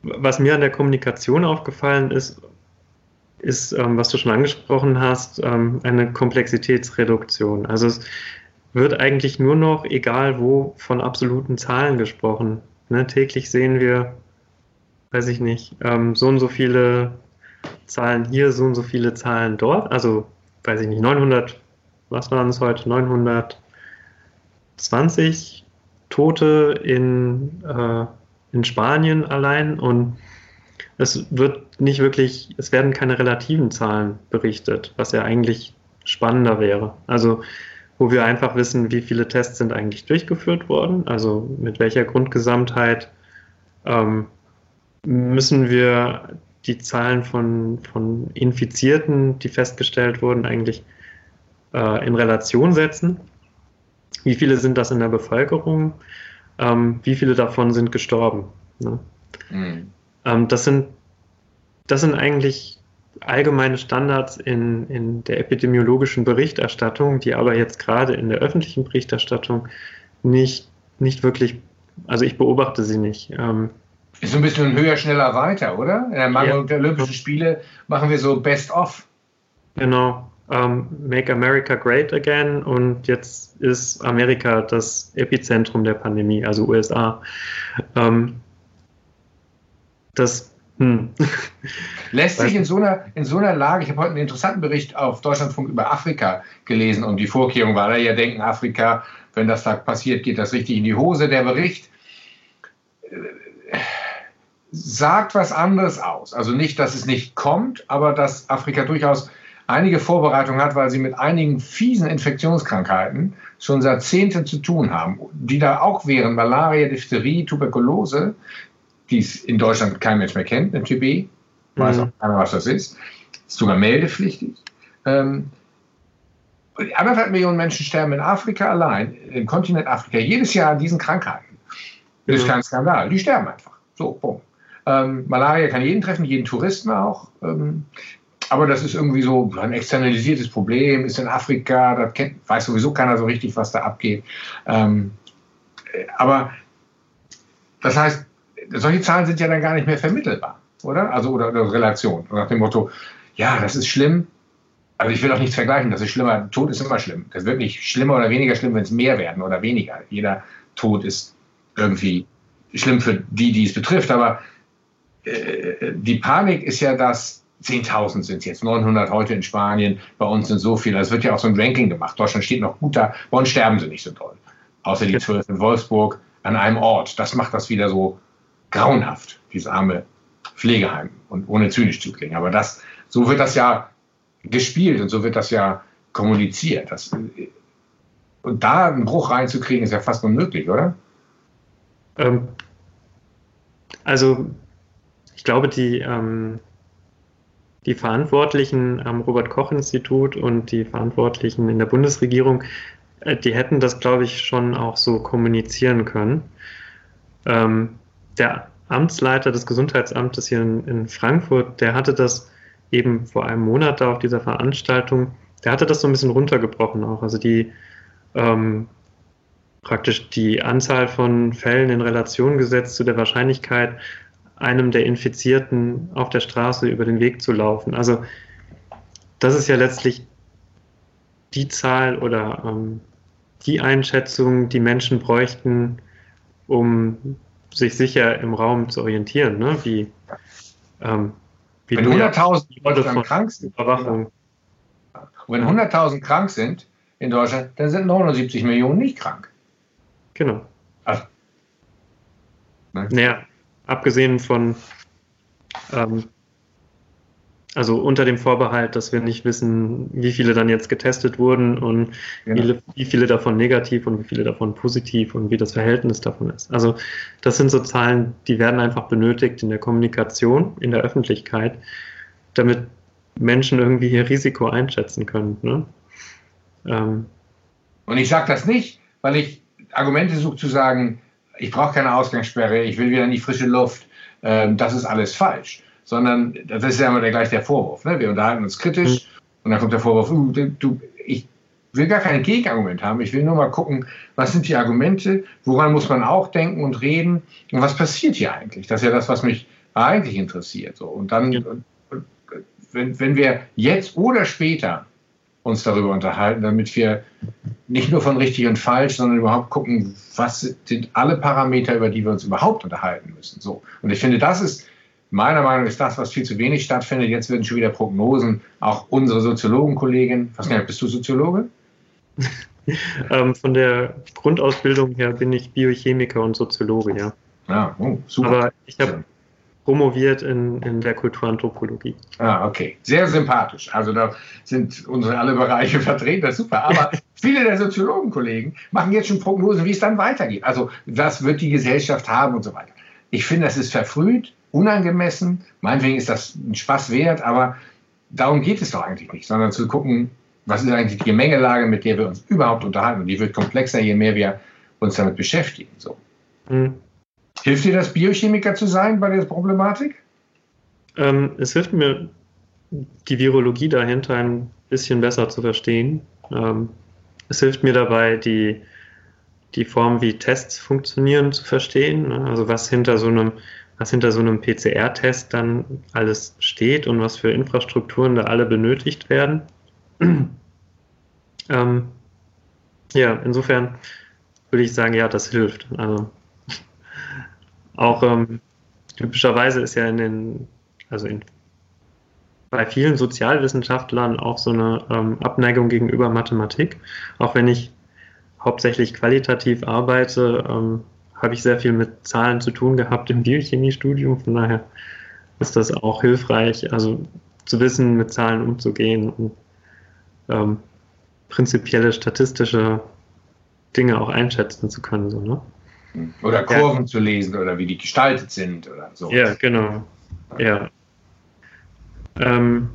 was mir an der Kommunikation aufgefallen ist, ist, ähm, was du schon angesprochen hast, ähm, eine Komplexitätsreduktion. Also es wird eigentlich nur noch, egal wo, von absoluten Zahlen gesprochen. Ne? Täglich sehen wir, weiß ich nicht, ähm, so und so viele Zahlen hier, so und so viele Zahlen dort. Also, weiß ich nicht, 900, was waren es heute? 920 Tote in äh, in Spanien allein und es wird nicht wirklich, es werden keine relativen Zahlen berichtet, was ja eigentlich spannender wäre. Also wo wir einfach wissen, wie viele Tests sind eigentlich durchgeführt worden, also mit welcher Grundgesamtheit ähm, müssen wir die Zahlen von, von Infizierten, die festgestellt wurden, eigentlich äh, in Relation setzen. Wie viele sind das in der Bevölkerung? Ähm, wie viele davon sind gestorben. Ne? Mhm. Ähm, das, sind, das sind eigentlich allgemeine Standards in, in der epidemiologischen Berichterstattung, die aber jetzt gerade in der öffentlichen Berichterstattung nicht, nicht wirklich, also ich beobachte sie nicht. Ähm, ist so ein bisschen höher, schneller, weiter, oder? In der Mangel ja. der Olympischen Spiele machen wir so Best-of. Genau ähm, Make America Great Again und jetzt ist Amerika das Epizentrum der Pandemie, also USA. Ähm, das hm. [laughs] Lässt sich in so, einer, in so einer Lage, ich habe heute einen interessanten Bericht auf Deutschlandfunk über Afrika gelesen und die Vorkehrung war, da ja denken, Afrika, wenn das da passiert, geht das richtig in die Hose. Der Bericht äh, sagt was anderes aus. Also nicht, dass es nicht kommt, aber dass Afrika durchaus einige Vorbereitungen hat, weil sie mit einigen fiesen Infektionskrankheiten schon Jahrzehnte zu tun haben, die da auch wären Malaria, Diphtherie, Tuberkulose, die es in Deutschland kein Mensch mehr kennt, eine TB, weiß mhm. auch keiner, was das ist, ist sogar meldepflichtig. Ähm, anderthalb Millionen Menschen sterben in Afrika allein, im Kontinent Afrika, jedes Jahr an diesen Krankheiten. Das ist kein Skandal. Die sterben einfach. So, boom. Ähm, Malaria kann jeden treffen, jeden Touristen auch. Ähm, aber das ist irgendwie so ein externalisiertes Problem, ist in Afrika, da kennt, weiß sowieso keiner so richtig, was da abgeht. Ähm, aber das heißt, solche Zahlen sind ja dann gar nicht mehr vermittelbar, oder? Also, oder, oder Relation. Nach dem Motto, ja, das ist schlimm, also ich will auch nichts vergleichen, das ist schlimmer. Tod ist immer schlimm. Das wird nicht schlimmer oder weniger schlimm, wenn es mehr werden oder weniger. Jeder Tod ist irgendwie schlimm für die, die es betrifft. Aber äh, die Panik ist ja, dass 10.000 sind jetzt, 900 heute in Spanien, bei uns sind so viele. Es wird ja auch so ein Ranking gemacht. Deutschland steht noch gut da. Bei uns sterben sie nicht so toll. Außer die 12 in Wolfsburg an einem Ort. Das macht das wieder so grauenhaft, dieses arme Pflegeheim. Und ohne zynisch zu klingen. Aber das, so wird das ja gespielt und so wird das ja kommuniziert. Das, und da einen Bruch reinzukriegen, ist ja fast unmöglich, oder? Ähm, also, ich glaube, die, ähm, die Verantwortlichen am Robert-Koch-Institut und die Verantwortlichen in der Bundesregierung, äh, die hätten das, glaube ich, schon auch so kommunizieren können. Ähm, der Amtsleiter des Gesundheitsamtes hier in, in Frankfurt, der hatte das eben vor einem Monat da auf dieser Veranstaltung, der hatte das so ein bisschen runtergebrochen auch. Also die ähm, praktisch die Anzahl von Fällen in Relation gesetzt zu der Wahrscheinlichkeit, einem der Infizierten auf der Straße über den Weg zu laufen. Also das ist ja letztlich die Zahl oder ähm, die Einschätzung, die Menschen bräuchten, um sich sicher im Raum zu orientieren, ne? wie ähm, wie wenn 100.000 Leute krank sind, Überwachung. Wenn 100.000 krank sind in Deutschland, dann sind 79 Millionen nicht krank. Genau. Also, ne? Naja, abgesehen von, ähm, also unter dem Vorbehalt, dass wir nicht wissen, wie viele dann jetzt getestet wurden und genau. wie, wie viele davon negativ und wie viele davon positiv und wie das Verhältnis davon ist. Also das sind so Zahlen, die werden einfach benötigt in der Kommunikation, in der Öffentlichkeit, damit Menschen irgendwie ihr Risiko einschätzen können. Ne? Ähm, und ich sage das nicht, weil ich Argumente suche zu sagen, ich brauche keine Ausgangssperre, ich will wieder in die frische Luft, ähm, das ist alles falsch sondern das ist ja immer der, gleich der Vorwurf. Ne? Wir unterhalten uns kritisch mhm. und dann kommt der Vorwurf, uh, du, ich will gar kein Gegenargument haben, ich will nur mal gucken, was sind die Argumente, woran muss man auch denken und reden und was passiert hier eigentlich. Das ist ja das, was mich eigentlich interessiert. So. Und dann, ja. wenn, wenn wir jetzt oder später uns darüber unterhalten, damit wir nicht nur von richtig und falsch, sondern überhaupt gucken, was sind alle Parameter, über die wir uns überhaupt unterhalten müssen. So. Und ich finde, das ist Meiner Meinung nach ist das, was viel zu wenig stattfindet. Jetzt werden schon wieder Prognosen. Auch unsere Soziologenkollegen, was nicht, bist du Soziologe? [laughs] ähm, von der Grundausbildung her bin ich Biochemiker und Soziologe, ja. Ja, oh, super. Aber ich habe promoviert in, in der Kulturanthropologie. Ah, okay. Sehr sympathisch. Also da sind unsere alle Bereiche [laughs] vertreten, das ist super. Aber [laughs] viele der Soziologenkollegen machen jetzt schon Prognosen, wie es dann weitergeht. Also was wird die Gesellschaft haben und so weiter. Ich finde, das ist verfrüht unangemessen. Meinetwegen ist das ein Spaß wert, aber darum geht es doch eigentlich nicht, sondern zu gucken, was ist eigentlich die Gemengelage, mit der wir uns überhaupt unterhalten. Und die wird komplexer, je mehr wir uns damit beschäftigen. So. Mhm. Hilft dir das, Biochemiker zu sein bei der Problematik? Ähm, es hilft mir, die Virologie dahinter ein bisschen besser zu verstehen. Ähm, es hilft mir dabei, die, die Form, wie Tests funktionieren, zu verstehen. Also was hinter so einem was hinter so einem PCR-Test dann alles steht und was für Infrastrukturen da alle benötigt werden. [clears throat] ähm, ja, insofern würde ich sagen, ja, das hilft. Also auch ähm, typischerweise ist ja in den, also in, bei vielen Sozialwissenschaftlern auch so eine ähm, Abneigung gegenüber Mathematik. Auch wenn ich hauptsächlich qualitativ arbeite, ähm, habe ich sehr viel mit Zahlen zu tun gehabt im Biochemiestudium. Von daher ist das auch hilfreich, also zu wissen, mit Zahlen umzugehen und ähm, prinzipielle statistische Dinge auch einschätzen zu können. So, ne? Oder Kurven ja. zu lesen oder wie die gestaltet sind oder so. Ja, genau. Ja. Ähm,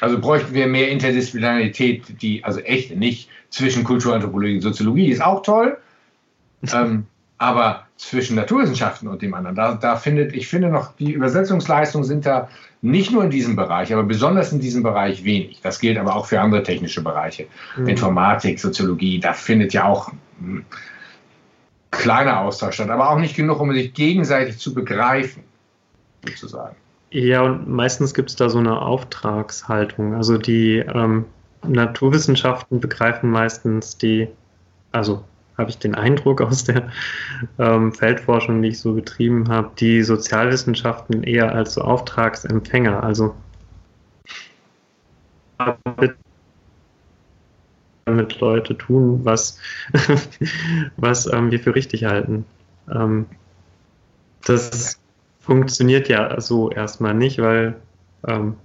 also bräuchten wir mehr Interdisziplinarität, die, also echt nicht zwischen Kulturanthropologie und Soziologie ist auch toll, [laughs] ähm, aber zwischen Naturwissenschaften und dem anderen, da, da findet, ich finde noch, die Übersetzungsleistungen sind da nicht nur in diesem Bereich, aber besonders in diesem Bereich wenig. Das gilt aber auch für andere technische Bereiche. Mhm. Informatik, Soziologie, da findet ja auch ein hm, kleiner Austausch statt, aber auch nicht genug, um sich gegenseitig zu begreifen, sozusagen. Ja, und meistens gibt es da so eine Auftragshaltung. Also die ähm, Naturwissenschaften begreifen meistens die, also habe ich den Eindruck aus der ähm, Feldforschung, die ich so betrieben habe, die Sozialwissenschaften eher als so Auftragsempfänger. Also damit Leute tun, was, [laughs] was ähm, wir für richtig halten. Ähm, das funktioniert ja so erstmal nicht, weil ähm,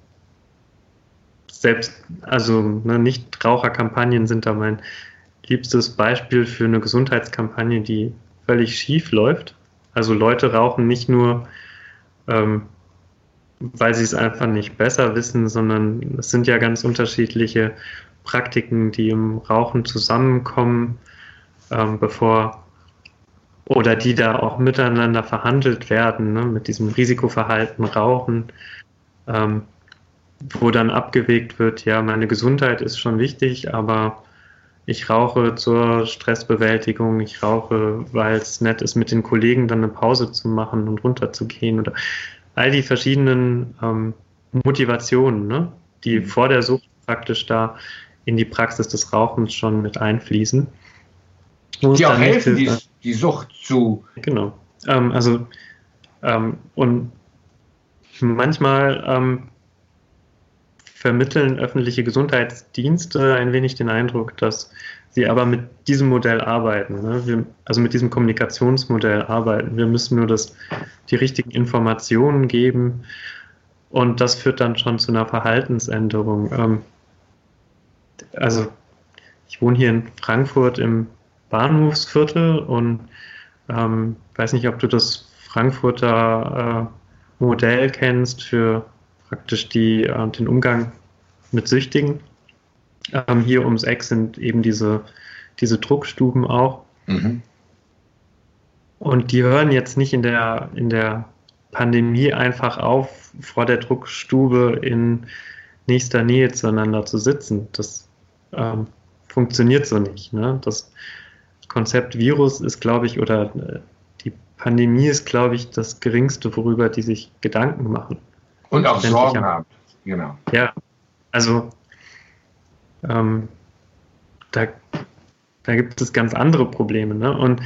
selbst, also ne, Nichtraucherkampagnen sind da mein liebstes Beispiel für eine Gesundheitskampagne, die völlig schief läuft. Also Leute rauchen nicht nur, ähm, weil sie es einfach nicht besser wissen, sondern es sind ja ganz unterschiedliche Praktiken, die im Rauchen zusammenkommen, ähm, bevor oder die da auch miteinander verhandelt werden, ne, mit diesem Risikoverhalten Rauchen, ähm, wo dann abgewegt wird, ja, meine Gesundheit ist schon wichtig, aber ich rauche zur Stressbewältigung, ich rauche, weil es nett ist, mit den Kollegen dann eine Pause zu machen und runterzugehen oder all die verschiedenen ähm, Motivationen, ne, die mhm. vor der Sucht praktisch da in die Praxis des Rauchens schon mit einfließen. Die auch helfen, die, die, Sucht zu. Genau. Ähm, also, ähm, und manchmal ähm, vermitteln öffentliche Gesundheitsdienste ein wenig den Eindruck, dass sie aber mit diesem Modell arbeiten, ne? Wir, also mit diesem Kommunikationsmodell arbeiten. Wir müssen nur das, die richtigen Informationen geben und das führt dann schon zu einer Verhaltensänderung. Ähm, also ich wohne hier in Frankfurt im Bahnhofsviertel und ähm, weiß nicht, ob du das Frankfurter äh, Modell kennst für praktisch die, äh, den Umgang mit Süchtigen. Ähm, hier ums Eck sind eben diese, diese Druckstuben auch. Mhm. Und die hören jetzt nicht in der, in der Pandemie einfach auf, vor der Druckstube in nächster Nähe zueinander zu sitzen. Das ähm, funktioniert so nicht. Ne? Das Konzept Virus ist, glaube ich, oder äh, die Pandemie ist, glaube ich, das geringste, worüber die sich Gedanken machen. Und auch Sorgen haben. Genau. Ja, also ähm, da, da gibt es ganz andere Probleme. Ne? Und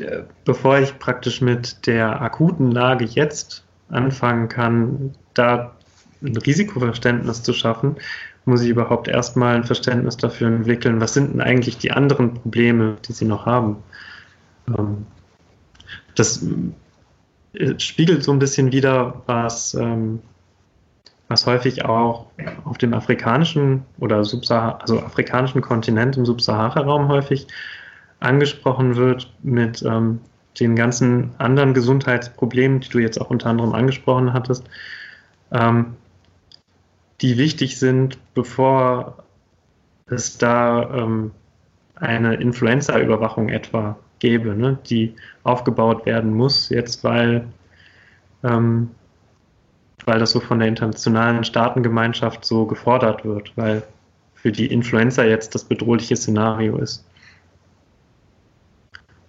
äh, bevor ich praktisch mit der akuten Lage jetzt anfangen kann, da ein Risikoverständnis zu schaffen, muss ich überhaupt erstmal ein Verständnis dafür entwickeln, was sind denn eigentlich die anderen Probleme, die sie noch haben. Ähm, das äh, spiegelt so ein bisschen wieder, was ähm, was häufig auch auf dem afrikanischen oder also afrikanischen Kontinent im Subsahara-Raum häufig angesprochen wird mit ähm, den ganzen anderen Gesundheitsproblemen, die du jetzt auch unter anderem angesprochen hattest, ähm, die wichtig sind, bevor es da ähm, eine Influenza-Überwachung etwa gäbe, ne, die aufgebaut werden muss, jetzt weil ähm, weil das so von der internationalen Staatengemeinschaft so gefordert wird, weil für die Influenza jetzt das bedrohliche Szenario ist.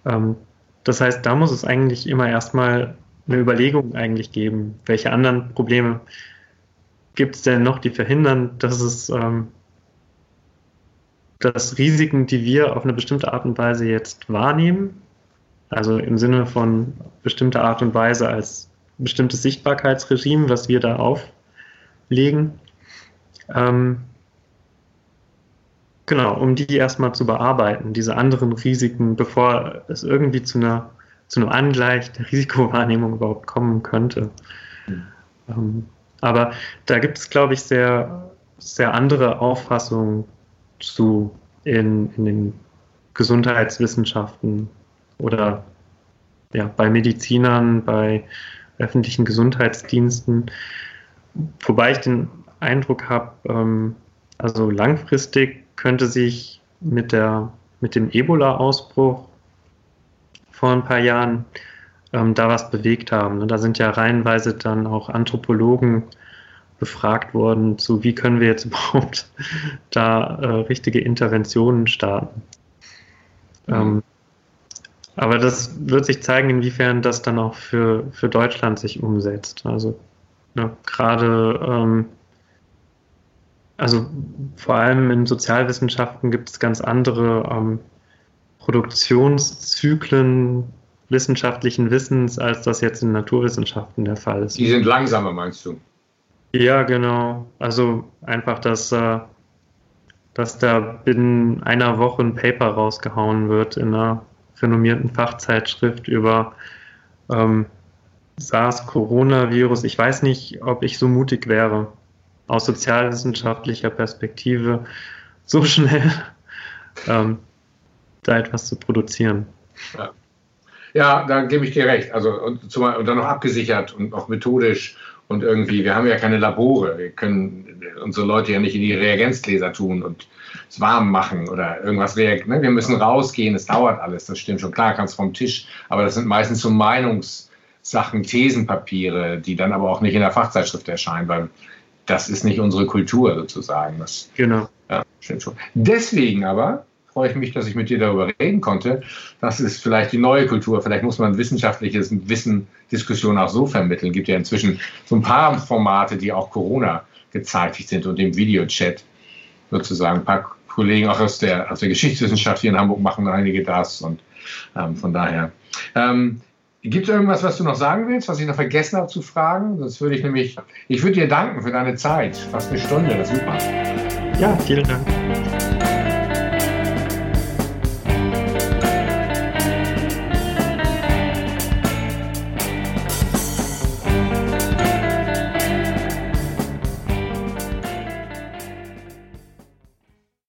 Ähm, das heißt, da muss es eigentlich immer erstmal eine Überlegung eigentlich geben, welche anderen Probleme gibt es denn noch, die verhindern, dass es ähm, dass Risiken, die wir auf eine bestimmte Art und Weise jetzt wahrnehmen, also im Sinne von bestimmter Art und Weise als bestimmtes Sichtbarkeitsregime, was wir da auflegen. Ähm, genau, um die erstmal zu bearbeiten, diese anderen Risiken, bevor es irgendwie zu einer zu einem Angleich der [laughs] Risikowahrnehmung überhaupt kommen könnte. Mhm. Ähm, Aber da gibt es, glaube ich, sehr, sehr andere Auffassungen zu in, in den Gesundheitswissenschaften oder ja, bei Medizinern, bei öffentlichen Gesundheitsdiensten. Wobei ich den Eindruck habe, ähm, also langfristig könnte sich mit, der, mit dem Ebola-Ausbruch vor ein paar Jahren ähm, da was bewegt haben. Ne? Da sind ja reihenweise dann auch Anthropologen befragt worden, zu wie können wir jetzt [laughs] überhaupt da äh, richtige Interventionen starten. Mhm. Ähm, aber das wird sich zeigen, inwiefern das dann auch für, für Deutschland sich umsetzt. Also ne, gerade, ähm, also vor allem in Sozialwissenschaften gibt es ganz andere ähm, Produktionszyklen wissenschaftlichen Wissens, als das jetzt in Naturwissenschaften der Fall ist. Die sind langsamer, meinst du? Ja, genau. Also einfach, dass, äh, dass da binnen einer Woche ein Paper rausgehauen wird in einer renommierten Fachzeitschrift über ähm, SARS-Coronavirus. Ich weiß nicht, ob ich so mutig wäre, aus sozialwissenschaftlicher Perspektive so [laughs] schnell ähm, da etwas zu produzieren. Ja. ja. da gebe ich dir recht. Also und, zumal, und dann noch abgesichert und auch methodisch und irgendwie, wir haben ja keine Labore, wir können unsere Leute ja nicht in die Reagenzgläser tun und es warm machen oder irgendwas reagieren. Ne? Wir müssen rausgehen, es dauert alles, das stimmt schon. Klar, kannst vom Tisch, aber das sind meistens so Meinungssachen, Thesenpapiere, die dann aber auch nicht in der Fachzeitschrift erscheinen, weil das ist nicht unsere Kultur sozusagen. Das, genau. Ja, stimmt schon. Deswegen aber freue ich mich, dass ich mit dir darüber reden konnte. Das ist vielleicht die neue Kultur. Vielleicht muss man wissenschaftliches Wissen, Diskussion auch so vermitteln. Es gibt ja inzwischen so ein paar Formate, die auch Corona gezeitigt sind und im Videochat sozusagen. Ein paar Kollegen auch aus der, aus der Geschichtswissenschaft hier in Hamburg machen einige das und ähm, von daher. Ähm, Gibt es irgendwas, was du noch sagen willst, was ich noch vergessen habe zu fragen? Sonst würde ich nämlich, ich würde dir danken für deine Zeit. Fast eine Stunde, das ist super. Ja, vielen Dank.